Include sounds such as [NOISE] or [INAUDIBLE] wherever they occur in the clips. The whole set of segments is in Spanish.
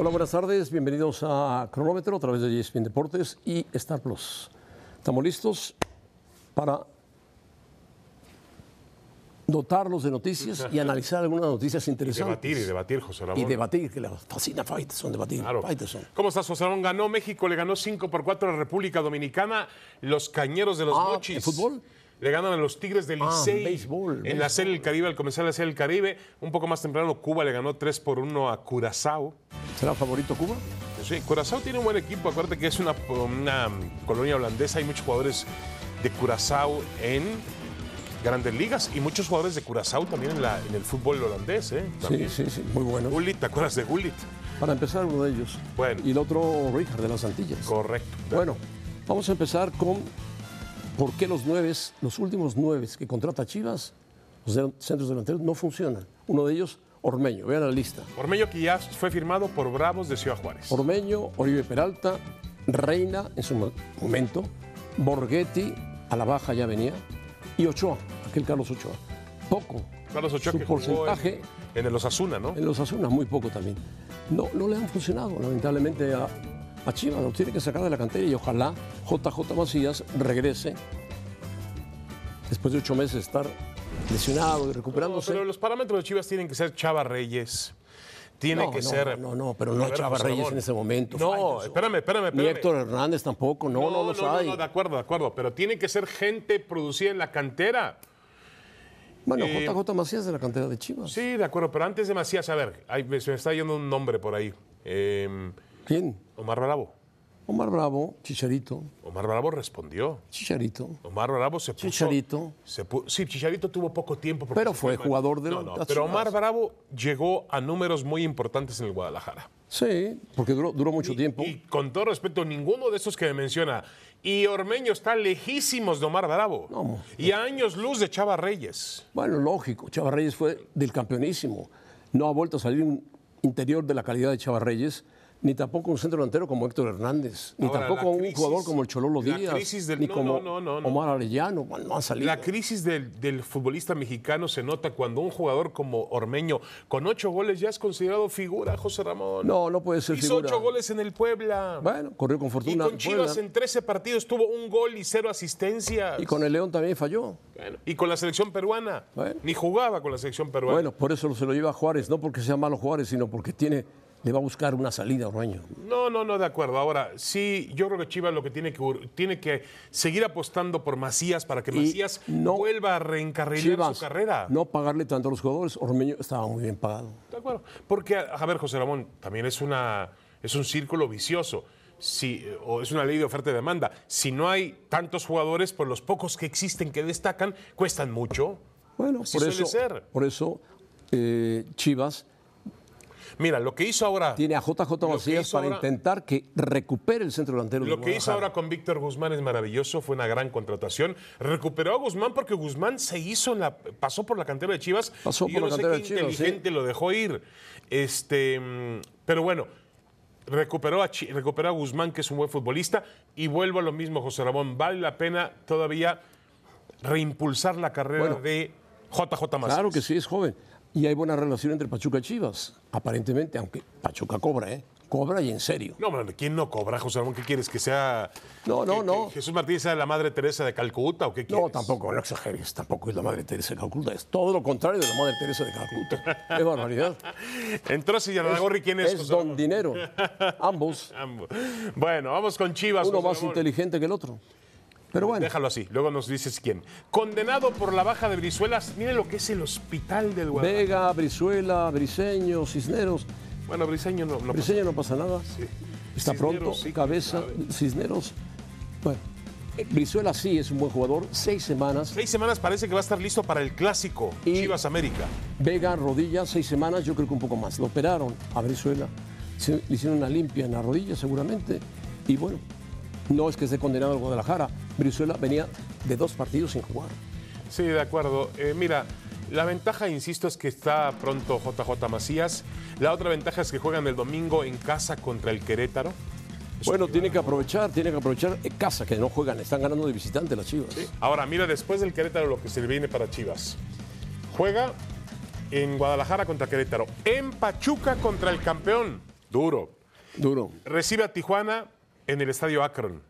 Hola, buenas tardes. Bienvenidos a Cronómetro a través de ESPN Deportes y Star Plus. Estamos listos para dotarlos de noticias y analizar algunas noticias interesantes. Debatir y debatir, José Ramón. Y debatir, que le fascina Faitelson, debatir. Claro. ¿Cómo estás, José Ramón? Ganó México, le ganó 5 por 4 a la República Dominicana. Los cañeros de los Ah, Mochis. ¿en fútbol? Le ganan a los Tigres del Ah, Licey. béisbol, En béisbol. la Serie del Caribe, al comenzar la Serie del Caribe. Un poco más temprano, Cuba le ganó 3 por 1 a Curazao. ¿Será favorito Cuba? Sí, Curazao tiene un buen equipo. Acuérdate que es una, una colonia holandesa. Hay muchos jugadores de Curazao en grandes ligas y muchos jugadores de Curazao también en, la- en el fútbol holandés. ¿eh? Sí, sí, sí, muy bueno. Gullit, ¿te acuerdas de Gullit? Para empezar, uno de ellos. Bueno. Y el otro, Richard de las Antillas. Correcto. Bueno, vamos a empezar con por qué los nueve, los últimos nueve que contrata Chivas, los de- centros delanteros, no funcionan. Uno de ellos, Ormeño. Vean la lista. Ormeño que ya fue firmado por Bravos de Ciudad Juárez. Ormeño, Oribe Peralta, Reina en su mo- momento, Borghetti, a la baja ya venía, y Ochoa, aquel Carlos Ochoa. Poco. Carlos Ochoa Su que jugó porcentaje en, en el Osasuna, ¿no? en los Asunas, muy poco también. No, no le han funcionado, lamentablemente, a, a Chivas. Lo tiene que sacar de la cantera y ojalá JJ Macías regrese después de ocho meses de estar lesionado y No, recuperándose. pero los parámetros de Chivas tienen que ser Chava Reyes. Tiene No, que no, ser. No, no, pero no A hay ver, Chava Reyes en ese momento. No, Faitelson. espérame, espérame, Ni espérame. Héctor Hernández tampoco, no, no, los hay. no, de acuerdo, de acuerdo. Pero tiene que ser gente producida en la cantera. bueno, eh, JJ Macías de la cantera de Chivas. Sí, de acuerdo. Pero antes de Macías, a ver, se me está yendo un nombre por ahí. Eh, ¿Quién? Omar Bravo. Omar Bravo, Chicharito, Omar Bravo respondió. Chicharito. Omar Bravo se puso. Chicharito. se sí, Chicharito tuvo poco tiempo. porque Pero fue jugador de No, no, Pero. Omar Bravo llegó a números muy importantes en el Guadalajara. Sí, porque duró, duró mucho tiempo. Y con todo respeto, ninguno de esos que me menciona. Y Ormeño está lejísimos de Omar Bravo. No. Y a años luz de Chava Reyes. Bueno, lógico, Chava Reyes fue del campeonísimo. No ha vuelto a salir un interior de la calidad de Chava Reyes, ni tampoco un centro delantero como Héctor Hernández, ni Ahora, tampoco un crisis- jugador como el Chololo Díaz, del- ni no, como no, no. Omar Arellano. No han salido. La crisis del, del futbolista mexicano se nota cuando un jugador como Ormeño, con ocho goles, ya es considerado figura, José Ramón. No, no puede ser Hizo figura. ocho goles en el Puebla. Bueno, corrió con y fortuna. con en Chivas Puebla. en 13 partidos tuvo un gol y cero asistencias. Y con el León también falló. Bueno, y con la selección peruana. Bueno. Ni jugaba con la selección peruana. Bueno, por eso se lo lleva a Juárez, no porque sea malo Juárez, sino porque tiene, le va a buscar una salida a Ormeño. No, no, no, de acuerdo. Ahora, sí, yo creo que Chivas lo que tiene que tiene que seguir apostando por Macías para que Y Macías no- vuelva a reencarrilar Chivas, su carrera. no pagarle tanto a los jugadores. Ormeño estaba muy bien pagado. De acuerdo. Porque, a ver, José Ramón, también es, una, es un círculo vicioso. Si, o es una ley de oferta y demanda. Si no hay tantos jugadores, pues los pocos que existen que destacan cuestan mucho. Bueno, Así por suele eso, ser. por eso eh, Chivas Mira, lo que hizo ahora. tiene a JJ Macías para ahora- intentar que recupere el centro delantero de Lo que hizo ahora con Víctor Guzmán es maravilloso, fue una gran contratación. Recuperó a Guzmán porque Guzmán se hizo en la, pasó por la cantera de Chivas. Pasó y por yo la no sé cantera qué de Chivas, sí. inteligente lo dejó ir. Este, pero bueno, recuperó a, recuperó a Guzmán, que es un buen futbolista, y vuelvo a lo mismo, José Ramón. Vale la pena todavía reimpulsar la carrera Bueno. de JJ Macías. Claro que sí, es joven. Y hay buena relación entre Pachuca y Chivas, aparentemente, aunque Pachuca cobra, ¿eh? Cobra y en serio. No, hombre, ¿quién no cobra, José Ramón? ¿Qué quieres? ¿Que sea. No, no, que- no. que Jesús Martínez sea la madre Teresa de Calcuta o qué quieres? No, tampoco, no exageres, tampoco es la madre Teresa de Calcuta, es todo lo contrario de la madre Teresa de Calcuta. [LAUGHS] Es barbaridad. Entró Yanagorri, ¿quién es? Es José don Ramón? dinero. Ambos, [LAUGHS] Ambos. Bueno, vamos con Chivas. uno José más Ramón. inteligente que el otro. Pero bueno, Déjalo así, luego nos dices quién. Condenado por la baja de Brizuelas, miren lo que es el hospital del Guadalajara. Vega, Brizuela, Briseño, Cisneros. Bueno, Briseño no, no pasa. Briseño no pasa nada. Está Cisneros, pronto, sí, cabeza, Cisneros. Bueno, eh, Brizuela sí es un buen jugador, seis semanas. Seis semanas parece que va a estar listo para el clásico Y- Chivas América. Vega, rodilla, seis semanas, yo creo que un poco más. Lo operaron a Brizuela, le hicieron una limpia en la rodilla seguramente. Y bueno, no es que esté condenado al Guadalajara. Brizuela venía de dos partidos sin jugar. Sí, de acuerdo. Eh, mira, la ventaja, insisto, es que está pronto JJ Macías. La otra ventaja es que juegan el domingo en casa contra el Querétaro. Bueno, tiene que aprovechar, tiene que aprovechar en casa, que no juegan, están ganando de visitante las Chivas. Ahora, mira, después del Querétaro lo que se le viene para Chivas. Juega en Guadalajara contra Querétaro, en Pachuca contra el campeón. Duro. Duro. Recibe a Tijuana en el estadio Akron.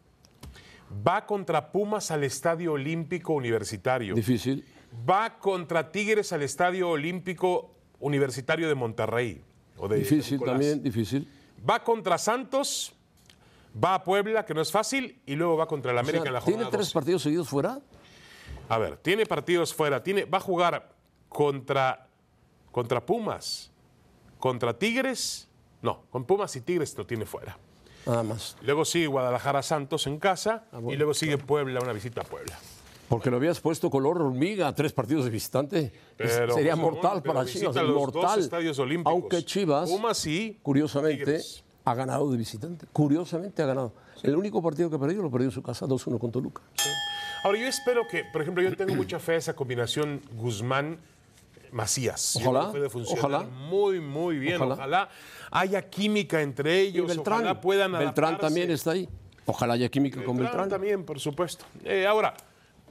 Va contra Pumas al estadio Olímpico Universitario. Difícil. Va contra Tigres al estadio Olímpico Universitario de Monterrey. O de Difícil Nicolás. también, difícil. Va contra Santos, va a Puebla, que no es fácil, y luego va contra el O América sea, en la ¿Tiene jornada tres 12. partidos seguidos fuera? A ver, tiene partidos fuera, tiene, va a jugar contra, contra Pumas, contra Tigres, no, con Pumas y Tigres lo tiene fuera. Nada más. Luego sigue Guadalajara Santos en casa Ah, bueno, y luego sigue Puebla, una visita a Puebla. Porque lo habías puesto color hormiga a tres partidos de visitante. Pero, Sería José mortal pero para Chivas. mortal. dos estadios olímpicos. Aunque Chivas, curiosamente, Tigres. ha ganado de visitante. Curiosamente ha ganado. El único partido que ha perdido lo perdió en su casa 2-1 con Toluca. Ahora, yo espero que, por ejemplo, yo tengo mucha fe a esa combinación Guzmán-Macías. Yo Ojalá, ojalá. muy, muy bien. Ojalá. Ojalá. haya química entre Y ellos. Beltrán, ojalá puedan Beltrán también está ahí. Ojalá haya química con Beltrán. también, por supuesto. Eh, ahora,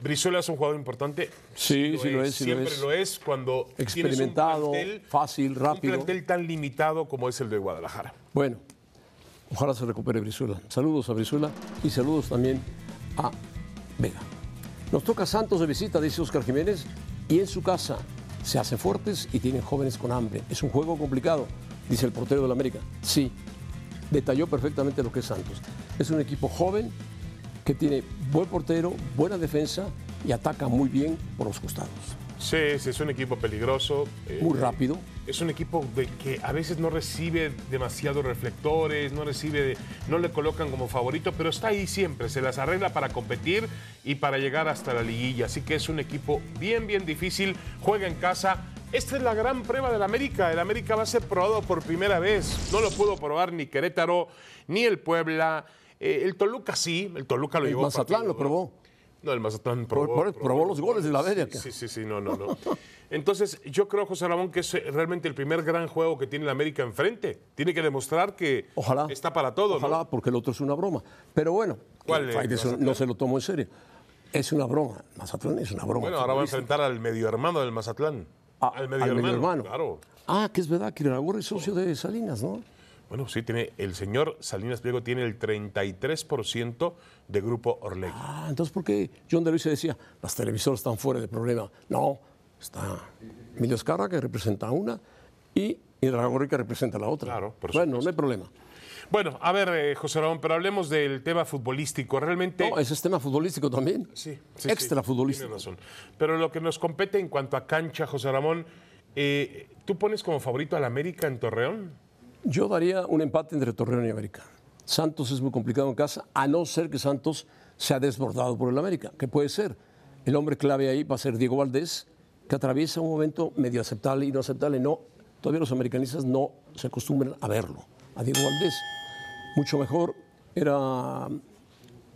Brizuela es un jugador importante. Sí, sí lo es, sí lo Siempre es. lo es cuando tienes un Experimentado, plantel- fácil, rápido. Un plantel tan limitado como es el de Guadalajara. Bueno, ojalá se recupere Brizuela. Saludos a Brizuela y saludos también a Vega. Nos toca Santos de visita, dice Oscar Jiménez, y en su casa se hacen fuertes y tienen jóvenes con hambre. Es un juego complicado, dice el portero del América. Sí, detalló perfectamente lo que es Santos. Es un equipo joven que tiene buen portero, buena defensa y ataca muy bien por los costados. Sí, sí, es un equipo peligroso. eh, Muy rápido. Es un equipo de que a veces no recibe demasiados reflectores, no recibe, no le colocan como favorito, pero está ahí siempre, se las arregla para competir y para llegar hasta la liguilla. Así que es un equipo bien, bien difícil, juega en casa. Esta es la gran prueba del América. El América va a ser probado por primera vez. No lo pudo probar ni Querétaro, ni el Puebla. Eh, el Toluca sí, el Toluca lo El llevó. Mazatlán partido, lo probó. No, el Mazatlán probó. probó los goles de la América. Sí, sí, sí, no, no, no. Entonces, yo creo, José Ramón, que es eh, realmente el primer gran juego que tiene la América enfrente. Tiene que demostrar que Ojalá. está para todo, Ojalá, ¿no? porque el otro es una broma. Pero bueno, ¿Cuál, es no se lo tomó en serio. Es una broma. Mazatlán es una broma. Bueno, ahora va a enfrentar al medio hermano del Mazatlán. Ah, al medio hermano. Claro. Ah, que es verdad que Iragorri es socio de Salinas, ¿no? Bueno, sí, tiene, el señor Salinas Pliego tiene el 33% de Grupo Orlegui. Ah, entonces, ¿por qué John de Luis decía, las televisoras están fuera de problema? No, está Emilio Escarra, que representa una, y Iragorri, que representa la otra. Claro, por Bueno, no hay problema. Bueno, a ver, eh, José Ramón, pero hablemos del tema futbolístico. Realmente. No, ese es tema futbolístico también. Sí, sí, Extra sí, futbolístico. razón. Pero lo que nos compete en cuanto a cancha, José Ramón, eh, ¿tú pones como favorito al América en Torreón? Yo daría un empate entre Torreón y América. Santos es muy complicado en casa, a no ser que Santos sea desbordado por el América, que puede ser. El hombre clave ahí va a ser Diego Valdés, que atraviesa un momento medio aceptable y no aceptable. No, todavía los americanistas no se acostumbran a verlo, a Diego Valdés. Mucho mejor era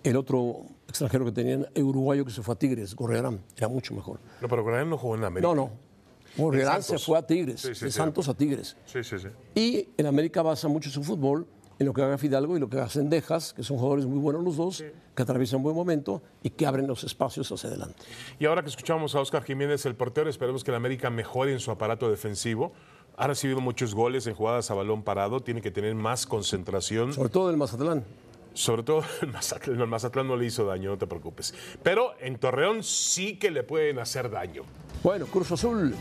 el otro extranjero que tenían, el uruguayo que se fue a Tigres, Gorrearán, era mucho mejor. No, pero Granada no jugó en América. No, no. Gorrearán se fue a Tigres, Sí, sí, de sí. Santos a Tigres. Sí, sí, sí. Y en América basa mucho su fútbol en lo que haga Fidalgo y lo que haga Sendejas, que son jugadores muy buenos los dos, que atraviesan un buen momento y que abren los espacios hacia adelante. Y ahora que escuchamos a Oscar Jiménez, el portero, esperemos que el América mejore en su aparato defensivo. Ha recibido muchos goles en jugadas a balón parado, tiene que tener más concentración. Sobre todo el Mazatlán. Sobre todo el Mazatlán, el Mazatlán no le hizo daño, no te preocupes. Pero en Torreón sí que le pueden hacer daño. Bueno, Cruz Azul.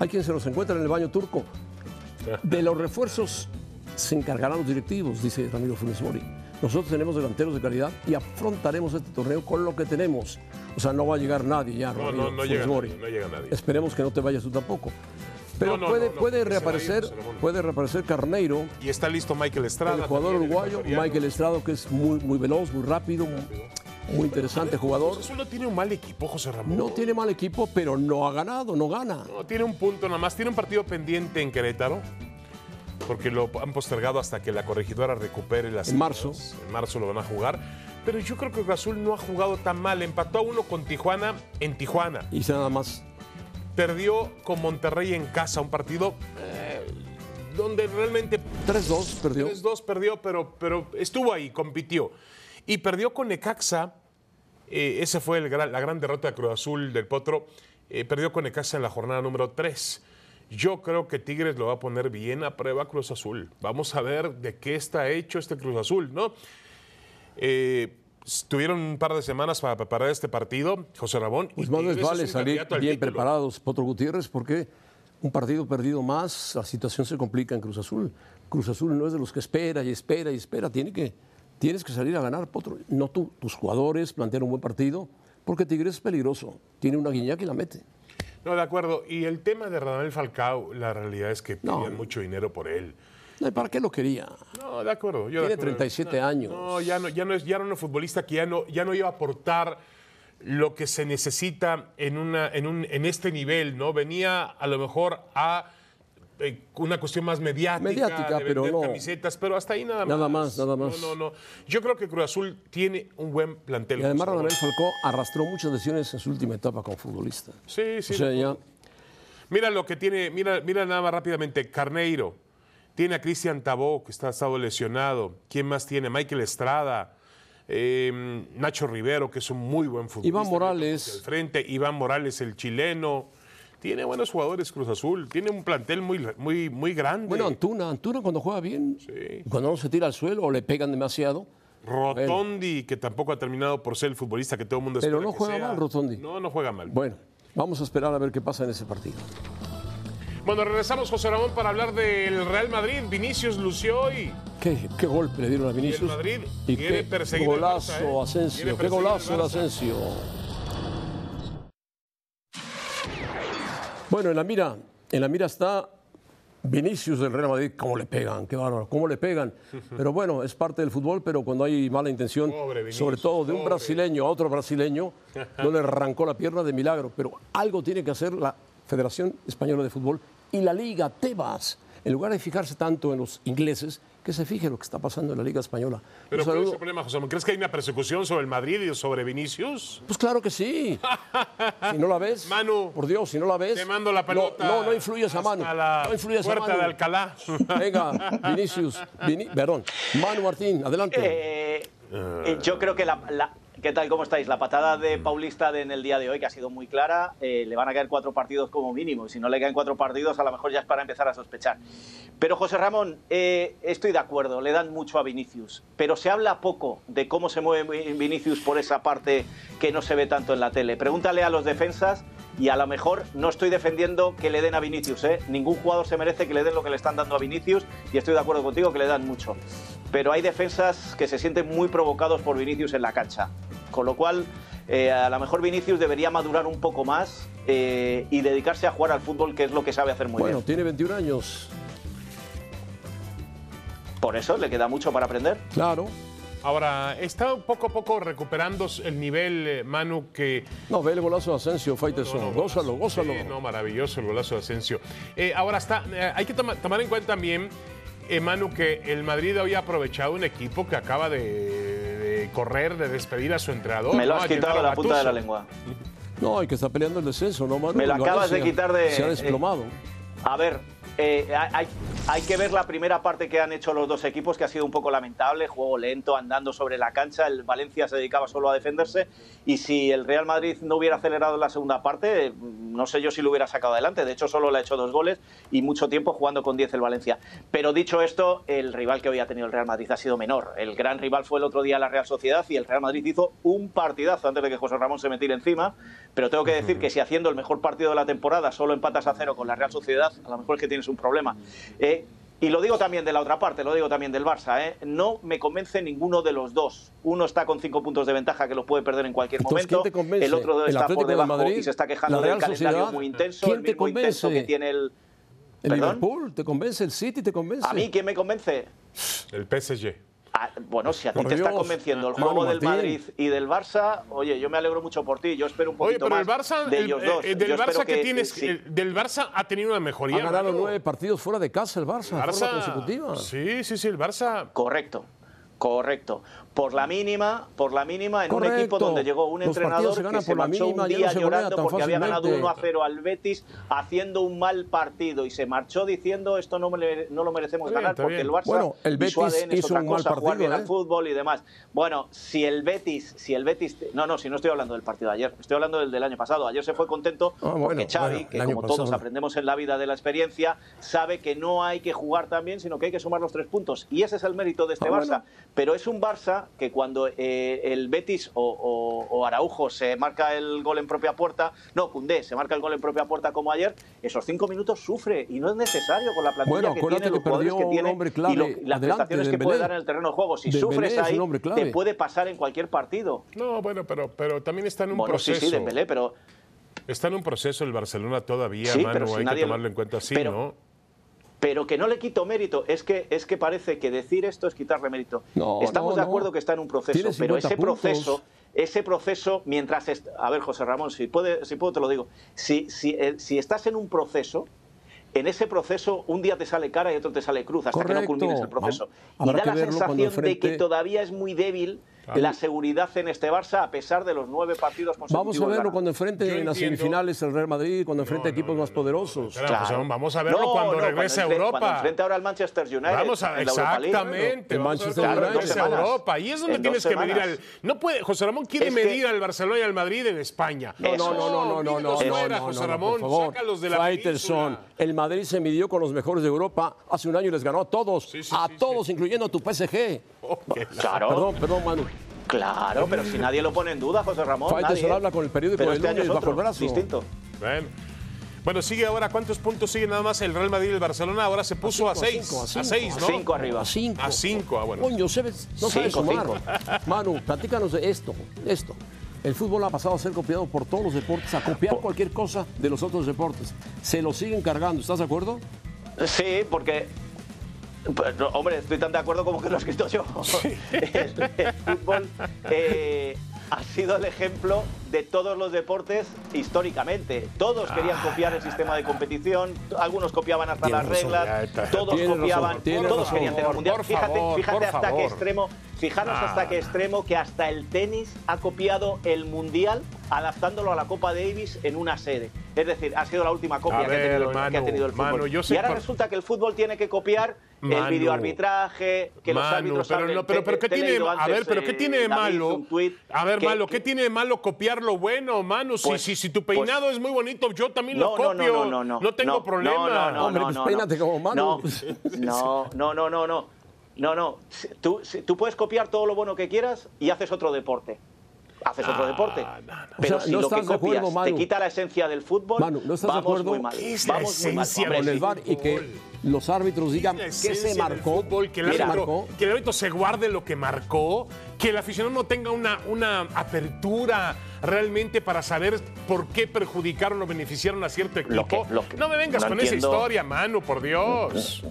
Hay quien se los encuentra en el baño turco. De los refuerzos se encargarán los directivos, dice Ramiro Funes Mori. Nosotros tenemos delanteros de calidad y afrontaremos este torneo con lo que tenemos. O sea, no va a llegar nadie ya, No, Ramiro no, no llega Mori. nadie, no llega nadie. Esperemos que no te vayas tú tampoco. Pero No, no, puede, no, reaparecer, puede reaparecer Carneiro, Y está listo Michael Estrada. el jugador uruguayo. Michael Estrado, que es muy, muy veloz, muy rápido, muy, muy interesante jugador. No tiene un mal equipo, José Ramón. No tiene mal equipo, pero no ha ganado, no gana. No, tiene un punto nada más. Tiene un partido pendiente en Querétaro. Porque lo han postergado hasta que la corregidora recupere las. En marzo. ideas. En marzo lo van a jugar. Pero yo creo que Cruz Azul no ha jugado tan mal. Empató a uno con Tijuana en Tijuana. Y nada más. Perdió con Monterrey en casa. Un partido eh, donde realmente 3-2 perdió. 3-2 perdió, pero, pero estuvo ahí, compitió. Y perdió con Necaxa. Eh, esa fue el gran- la gran derrota de Cruz Azul del Potro. Eh, perdió con Necaxa en la jornada número 3. Yo creo que Tigres lo va a poner bien a prueba Cruz Azul. Vamos a ver de qué está hecho este Cruz Azul, ¿no? Eh, tuvieron un par de semanas para preparar este partido, José Ramón. Pues más les vale salir bien preparados, Potro Gutiérrez, porque un partido perdido más, la situación se complica en Cruz Azul. Cruz Azul no es de los que espera y espera y espera, tiene que, tienes que salir a ganar, Potro. No tú, tus jugadores plantean un buen partido, porque Tigres es peligroso, tiene una guiña que la mete. No, de acuerdo. Y el tema de Radamel Falcao, la realidad es que pedían mucho dinero por él. ¿Para qué lo quería? No, de acuerdo. Tiene 37 años. No, ya no, ya no es, ya no es un futbolista que ya no, ya no iba a aportar lo que se necesita en, una, en, un, en este nivel, ¿no? Venía a lo mejor a eh, una cuestión más mediática, mediática de pero no. camisetas, pero hasta ahí nada más. Nada más, nada más. No, no, no. Yo creo que Cruz Azul tiene un buen plantel. Y además Radamel Falcó arrastró muchas lesiones en su última etapa como futbolista. Sí, sí. O sea, ya... Mira lo que tiene, mira, mira nada más rápidamente, Carneiro, tiene a Cristian Tabó, que está estado lesionado. ¿Quién más tiene? Michael Estrada. Eh, Nacho Rivero, que es un muy buen futbolista. Iván Morales. frente. Iván Morales, el chileno. Tiene buenos jugadores Cruz Azul. Tiene un plantel muy, muy, muy grande. Bueno, Antuna, Antuna cuando juega bien, cuando no se tira al suelo o le pegan demasiado. Rotondi, que tampoco ha terminado por ser el futbolista que todo el mundo espera Pero no juega mal, Rotondi. No, no juega mal. Bueno, vamos a esperar a ver qué pasa en ese partido. Bueno, regresamos, José Ramón, para hablar del Real Madrid. Vinicius lució hoy. ¿Qué, qué golpe le dieron a Vinicius? Y el Madrid y quiere qué perseguir golazo, el Barça, ¿eh? Asensio. Qué golazo de. Asensio. Bueno, en la mira, en la mira está Vinicius del Real Madrid. ¿Cómo le pegan? Qué bárbaro. ¿Cómo le pegan? Pero bueno, es parte del fútbol, pero cuando hay mala intención, Vinicius, sobre todo de un pobre. brasileño a otro brasileño, no le arrancó la pierna de milagro. Pero algo tiene que hacer la Federación Española de Fútbol y la Liga Tebas. En lugar de fijarse tanto en los ingleses, que se fije lo que está pasando en la Liga Española. Pero ¿cuál es el problema, José? ¿Crees que hay una persecución sobre el Madrid y sobre Vinicius? Pues claro que sí. Si no la ves, [LAUGHS] Manu, por Dios, si no la ves, Te mando la no- pelota. No, no, influyes a Manu. la no influyes a puerta Manu. de Alcalá. [LAUGHS] Venga, Vinicius, Vini- perdón, Manu Martín, adelante. Eh, eh, yo creo que la, la- ¿Qué tal? ¿Cómo estáis? La patada de Paulista en el día de hoy, que ha sido muy clara, eh, le van a caer cuatro partidos como mínimo. Y si no le caen cuatro partidos, a lo mejor ya es para empezar a sospechar. Pero José Ramón, eh, estoy de acuerdo, le dan mucho a Vinicius. Pero se habla poco de cómo se mueve Vinicius por esa parte que no se ve tanto en la tele. Pregúntale a los defensas y a lo mejor no estoy defendiendo que le den a Vinicius. ¿eh? Ningún jugador se merece que le den lo que le están dando a Vinicius y estoy de acuerdo contigo que le dan mucho. Pero hay defensas que se sienten muy provocados por Vinicius en la cancha. Con lo cual, eh, a lo mejor Vinicius debería madurar un poco más eh, y dedicarse a jugar al fútbol, que es lo que sabe hacer muy bueno, bien. tiene 21 años, Por eso le queda mucho para aprender. claro. Ahora, está poco a poco recuperando el nivel, eh, Manu, que... No, ve el golazo de Asensio, Faitelson. No, no, gózalo, gózalo. Sí, no, maravilloso el golazo de Asensio. Eh, ahora está, eh, hay que toma- tomar en cuenta también, eh, Manu, que el Madrid hoy ha aprovechado un equipo que acaba de, de correr, de despedir a su entrenador. Me lo ¿no? has A quitado la punta de la lengua. No, hay que estar peleando el descenso, ¿no, Manu? Me lo acabas de quitar de- Se ha eh, desplomado. A ver, eh, hay, hay que ver la primera parte que han hecho los dos equipos, que ha sido un poco lamentable, juego lento, andando sobre la cancha, el Valencia se dedicaba solo a defenderse, y si el Real Madrid no hubiera acelerado la segunda parte, no sé yo si lo hubiera sacado adelante, de hecho solo le ha hecho dos goles y mucho tiempo jugando con 10 el Valencia. Pero dicho esto, el rival que hoy ha tenido el Real Madrid ha sido menor, el gran rival fue el otro día la Real Sociedad y el Real Madrid hizo un partidazo antes de que José Ramón se metiera encima, pero tengo que decir que si haciendo el mejor partido de la temporada solo empatas a cero con la Real Sociedad, a lo mejor es que tienes un problema. Eh, y lo digo también de la otra parte, lo digo también del Barça. ¿eh? No me convence ninguno de los dos. Uno está con cinco puntos de ventaja que lo puede perder en cualquier Entonces, momento. ¿quién te convence? El otro ¿El está por de debajo Madrid? y se está ¿La quejando del calendario Sociedad? muy intenso, ¿Quién el te intenso convence? que tiene el. ¿El ¿Perdón? Liverpool te convence? ¿El City te convence? A mí, ¿quién me convence? El PSG. Ah, bueno, si a ti Por te está convenciendo el juego del. Madrid y del Barça, oye, yo me alegro mucho por ti. Yo espero un Oye, poquito pero el más Barça, de el- ellos eh, dos. eh, del Yo Barça que, tienes, sí. el- del Barça ha tenido una mejoría. Ha ganado nueve partidos fuera de casa el Barça, de forma consecutiva. Sí, sí, sí, el Barça. Correcto. Correcto. Por la mínima, por la mínima, en un equipo donde llegó un Los entrenador se que se marchó mínima, un no día llorando porque había ganado fácilmente. 1 a 0 al Betis haciendo un mal partido y se marchó diciendo esto no, me no lo merecemos bien, ganar porque bien. el Barça Bueno, el y su Betis ADN es otra un mal cosa, jugar bien ¿eh? al fútbol y demás. Bueno, si el Betis, si el Betis, no, no, si no estoy hablando del partido de ayer, estoy hablando del del año pasado. Ayer se fue contento Ah, bueno, porque Xavi, bueno, que como todos aprendemos en la vida de la experiencia, sabe que no hay que jugar tan bien, sino que hay que sumar los tres puntos. Y ese es el mérito de este Ah, Barça. Pero es un Barça que cuando eh, el Betis o, o- o Araujo se marca el gol en propia puerta, no, Cundé se marca el gol en propia puerta como ayer, esos cinco minutos sufre y no es necesario con la plantilla Bueno, que tiene, los que jugadores que tiene hombre y, clave lo- y las adelante, prestaciones que puede dar en el terreno de juego. Si Dembélé sufres ahí, te puede pasar en cualquier partido. No, bueno, pero, pero también está en un Bueno, sí, proceso. sí, Dembélé, pero Está en un proceso el Barcelona todavía, Sí, Manu, pero si hay que nadie tomarlo en cuenta así, pero- ¿no? Pero que no le quito mérito. Es que, es que parece que decir esto es quitarle mérito. No, Estamos no, de no. acuerdo que está en un proceso, pero 50 ese puntos. proceso, ese proceso, mientras... est- A ver, José Ramón, si, puede, si puedo te lo digo. Si, si, eh, si estás en un proceso... En ese proceso, un día te sale cara y otro te sale cruz, hasta que no culmines el proceso. Y da la sensación de que todavía es muy débil. La seguridad en este Barça, a pesar de los nueve partidos consecutivos. Vamos a verlo cuando enfrente en las entiendo. semifinales el Real Madrid, cuando enfrente No, equipos no, más no, poderosos. Claro. José, vamos a verlo No, cuando no, regrese a Europa. Cuando enfrente ahora al Manchester United. Vamos a en exactamente. El vamos a ver Manchester United. En semanas. Europa. Y es donde En tienes que medir al. No puede. José Ramón quiere Es que- medir al Barcelona y al Madrid en España. No, no, no, no, no, no, no, Míralos no, fuera, José Ramón, sácalos de la Faitelson, el Madrid se midió con los mejores de Europa hace un año y les ganó a todos, a todos, incluyendo a tu PSG. Claro. Perdón, perdón, Manu. Claro, pero si nadie lo pone en duda, José Ramón. Faitelson nadie. habla con el periódico Pero este año lunes es bajo el otro, brazo. Distinto. Bueno. Bueno, sigue ahora. ¿Cuántos puntos sigue nada más el Real Madrid y el Barcelona? Ahora se puso a, cinco, a seis. cinco, a A cinco. seis, A ¿no? cinco arriba. A cinco. A cinco, ah, bueno. Coño, ¿sabes? no sabes Cinco, sumar. cinco. Manu, platícanos de esto, esto. El fútbol ha pasado a ser copiado por todos los deportes, a copiar cualquier cosa de los otros deportes. Se lo siguen cargando, ¿estás de acuerdo? Sí, porque. Pues, no, hombre, estoy tan de acuerdo como que lo he escrito yo. [LAUGHS] El, el fútbol eh, ha sido el ejemplo de todos los deportes históricamente. Todos querían copiar el sistema de competición, algunos copiaban hasta las reglas, todos copiaban, todos querían tener un mundial. Fíjate, fíjate hasta qué extremo, fijaros Ah. hasta qué extremo que hasta el tenis ha copiado el mundial adaptándolo a la Copa Davis en una sede. Es decir, ha sido la última copia que, ha tenido, que ha Manu, tenido el fútbol. Manu, y ahora por- resulta que el fútbol tiene que copiar el Manu. videoarbitraje, que los Manu, árbitros pero, no, pero, Te- pero ¿qué tiene, leído a antes, ver, pero qué eh, tiene de David, malo? A ver, que- malo, ¿qué que- tiene de malo copiar lo bueno, Manu? Si, Pues- si, si tu peinado es muy bonito, yo también lo No, no, copio. no, no, no, no. tengo no, problema. No, no, no, Hombre, no, pues no, peínate no. como Manu. [LAUGHS] No, no, no, no, no, no. No. Si- Tú, si- tú puedes copiar todo lo bueno que quieras y haces otro deporte. Haces otro No, deporte. no, no. Pero O sea, si ¿no lo que estás de copias acuerdo, te quita la esencia del fútbol, Manu, ¿no estás de vamos acuerdo? muy mal. ¿Qué es la vamos muy mal. Con el. VAR y que los árbitros digan qué se marcó, fútbol, que el, árbitro, marcó. que el árbitro se guarde lo que marcó, que el aficionado no tenga una, una apertura realmente para saber por qué perjudicaron o beneficiaron a cierto equipo. Lo que- lo que- no me vengas no con esa entiendo- historia, Manu, por Dios.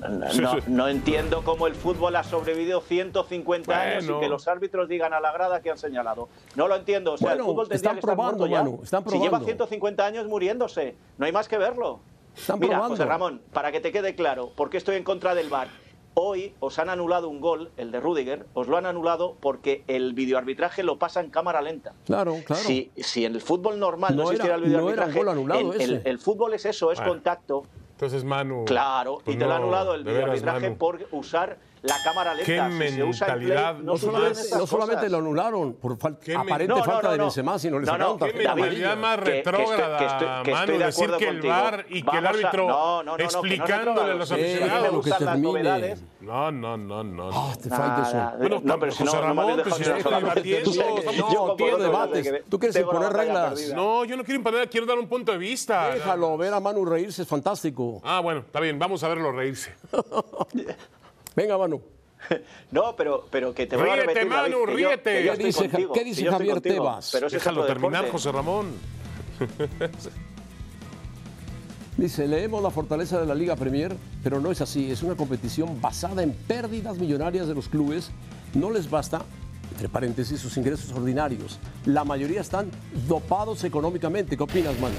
No, no entiendo cómo el fútbol ha sobrevivido 150 años y Bueno. que los árbitros digan a la grada que han señalado. No lo entiendo. O sea, Bueno, el fútbol tendría están que estar probando, muerto ya. Manu, están Si lleva probando. 150 años muriéndose, no hay más que verlo. Están Mira, probando. José Ramón, para que te quede claro, ¿por qué estoy en contra del VAR? Hoy os han anulado un gol, el de Rudiger, os lo han anulado porque el videoarbitraje lo pasa en cámara lenta. Claro, claro. Si, si en el fútbol normal no, No existiera era- el no era un videoarbitraje, gol anulado el, el- ese. el fútbol es eso, es Bueno. contacto. Entonces, Manu. Claro, pues y te lo ha no, anulado el videoarbitraje por usar la cámara lenta. Qué Si se usa el mentalidad, play, no no, solamente, no solamente lo anularon por fal- Qué aparente No, falta no, de Benzema, sino le no, sacaron no, Qué mentalidad más que- que estoy- retrógrada, que estoy- que estoy Manu. de Decir que el. VAR y que el árbitro no, no, no, no, que no es explicándole a los aficionados. No, no, no, no. Ah, te Nada, Faitelson. Bueno, no, pero si no, Ramón, pues, [LAUGHS] si yo quiero debates. Tú quieres imponer reglas. No, yo no quiero imponer, quiero dar un punto de vista. Déjalo, ver a Manu reírse es fantástico. Ah, bueno, está bien, vamos a verlo reírse. [LAUGHS] Venga, Manu. [LAUGHS] No, pero, pero que te voy a Ríete, repetir, David, Manu, que yo- ríete. que yo ¿Qué dice contigo, qué Javier contigo, Tebas? pero Déjalo terminar, deporte. José Ramón. [LAUGHS] Dice, leemos la fortaleza de la Liga Premier, pero no es así. Es una competición basada en pérdidas millonarias de los clubes. No les basta, entre paréntesis, sus ingresos ordinarios. La mayoría están dopados económicamente. ¿Qué opinas, Manu?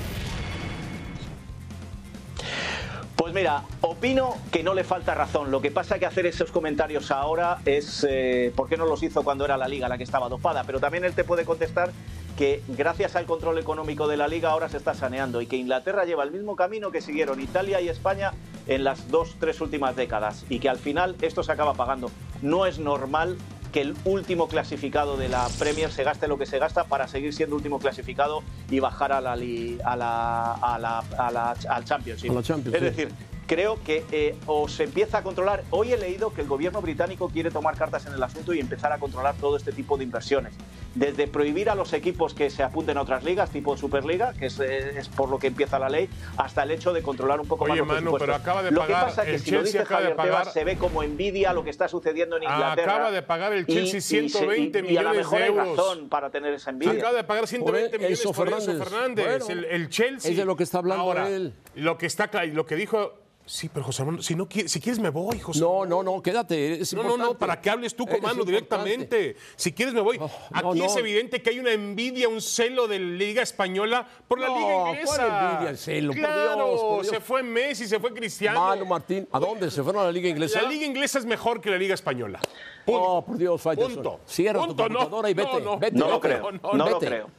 Pues mira, opino que no le falta razón. Lo que pasa que hacer esos comentarios ahora es eh, por qué no los hizo cuando era la liga la que estaba dopada. Pero también él te puede contestar que gracias al control económico de la liga ahora se está saneando y que Inglaterra lleva el mismo camino que siguieron Italia y España en las dos, tres últimas décadas y que al final esto se acaba pagando. No es normal que el último clasificado de la Premier se gaste lo que se gasta para seguir siendo último clasificado y bajar a la, li- a la, a la- a la- al Championship. Champions, es sí. decir, creo que eh, o se empieza a controlar. Hoy he leído que el gobierno británico quiere tomar cartas en el asunto y empezar a controlar todo este tipo de inversiones. Desde prohibir a los equipos que se apunten a otras ligas, tipo Superliga, que es, eh, es por lo que empieza la ley, hasta el hecho de controlar un poco Oye, más los Manu, presupuestos. pero acaba de lo pagar- que pasa es que si lo dice Javier Tebas, pagar- se ve como envidia lo que está sucediendo en Inglaterra. Acaba de pagar el Y- Chelsea y se- y- 120 y a lo millones mejor de hay euros. razón para tener esa envidia. Acaba de pagar 120 Por millones Enzo por Enzo Fernández. Fernández, Bueno, el, el Chelsea. es de lo que está hablando Ahora, él. Lo que está lo que dijo, sí, pero José Ramón, si no quieres, si quieres me voy, José. No, no, no, quédate. es No, no, no, para que hables tú con mano directamente. Si quieres me voy. no, Aquí es no. evidente que hay una envidia, un celo de la Liga Española por la No, Liga ¿cuál Inglesa. envidia, el celo? Por Claro, Dios, por Dios. se fue Messi, se fue Cristiano. Manu Martín, ¿a dónde? ¿Se fueron a la Liga Inglesa? La Liga Inglesa es mejor que la Liga Española. Punto. Oh, por Dios, Faitelson. Punto. Cierra Punto, tu no, computadora y vete. no, no. vete, No lo creo, no, no, lo creo.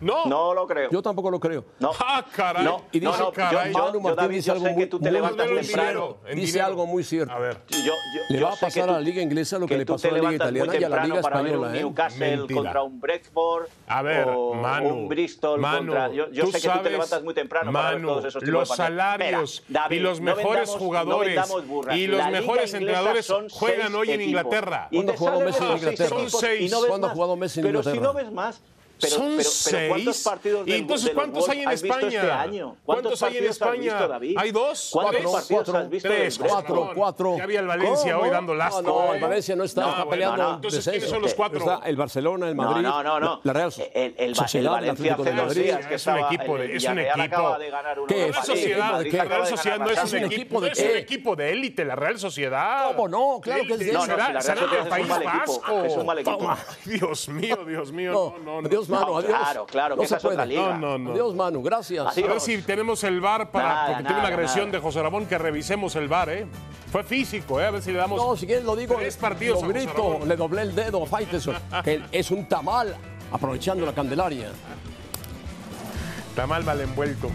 No. No lo creo. Yo tampoco lo creo. No. Ah, caray. No, Y dice- no, caray. yo, Manu yo, Martín David, dice yo algo sé que tú te muy- levantas temprano. en Dice dinero. algo muy cierto. A ver. Yo- yo- Le yo va a que pasar tú- a la Liga Inglesa lo que le pasó a la Liga Italiana y a la Liga para ver Española, un ¿eh? Newcastle Mentira. contra un Brentford A ver, o Manu, un Bristol Manu, contra... Yo, sé que tú te sabes, levantas muy temprano para ver Manu, todos esos los salarios y los mejores jugadores y los mejores entrenadores juegan hoy en. Inglaterra. Y ¿Cuándo ha jugado Messi en Inglaterra? equipos Son seis. y no ves ¿Cuándo ha jugado Messi en Pero si Inglaterra? no ves más... Pero, Son pero, pero ¿cuántos seis. partidos ¿Y entonces los cuántos hay en España? este año? ¿Cuántos hay en España? visto, David? ¿Hay dos? ¿Cuántos ¿Tres? partidos Cuatro. has visto? Tres, Cuatro, cuatro. Ya había el Valencia ¿Cómo? hoy dando lastre. No, no, el Valencia no está, No, está bueno, peleando no, entonces. ¿quiénes son los cuatro? Está el Barcelona, el Madrid, no, no, no. la Real El, el, Sociedad, el el Valencia Atlético de hace dos Madrid. Es un equipo. La Real Sociedad no es un ¿Es un Barça. equipo, es un equipo de élite, la Real Sociedad. ¿Cómo no? Claro que es de Élite. Será- del País Vasco. es un mal equipo. Dios mío, Dios mío. No, no, no. Adiós, Manu, No, adiós. claro, claro, que no esa se es otra puede. liga. No, no, no. Adiós, Manu, gracias. A ver si tenemos el bar para. Nada, porque tuve una nada, agresión nada. de José Ramón, que revisemos el bar, ¿eh? Fue físico, ¿eh? A ver si le damos. No, si quieres lo digo, Tres partidos lo grito, Ramón. le doblé el dedo a Faitelson, que es un tamal aprovechando la Candelaria. Está mal mal envuelto.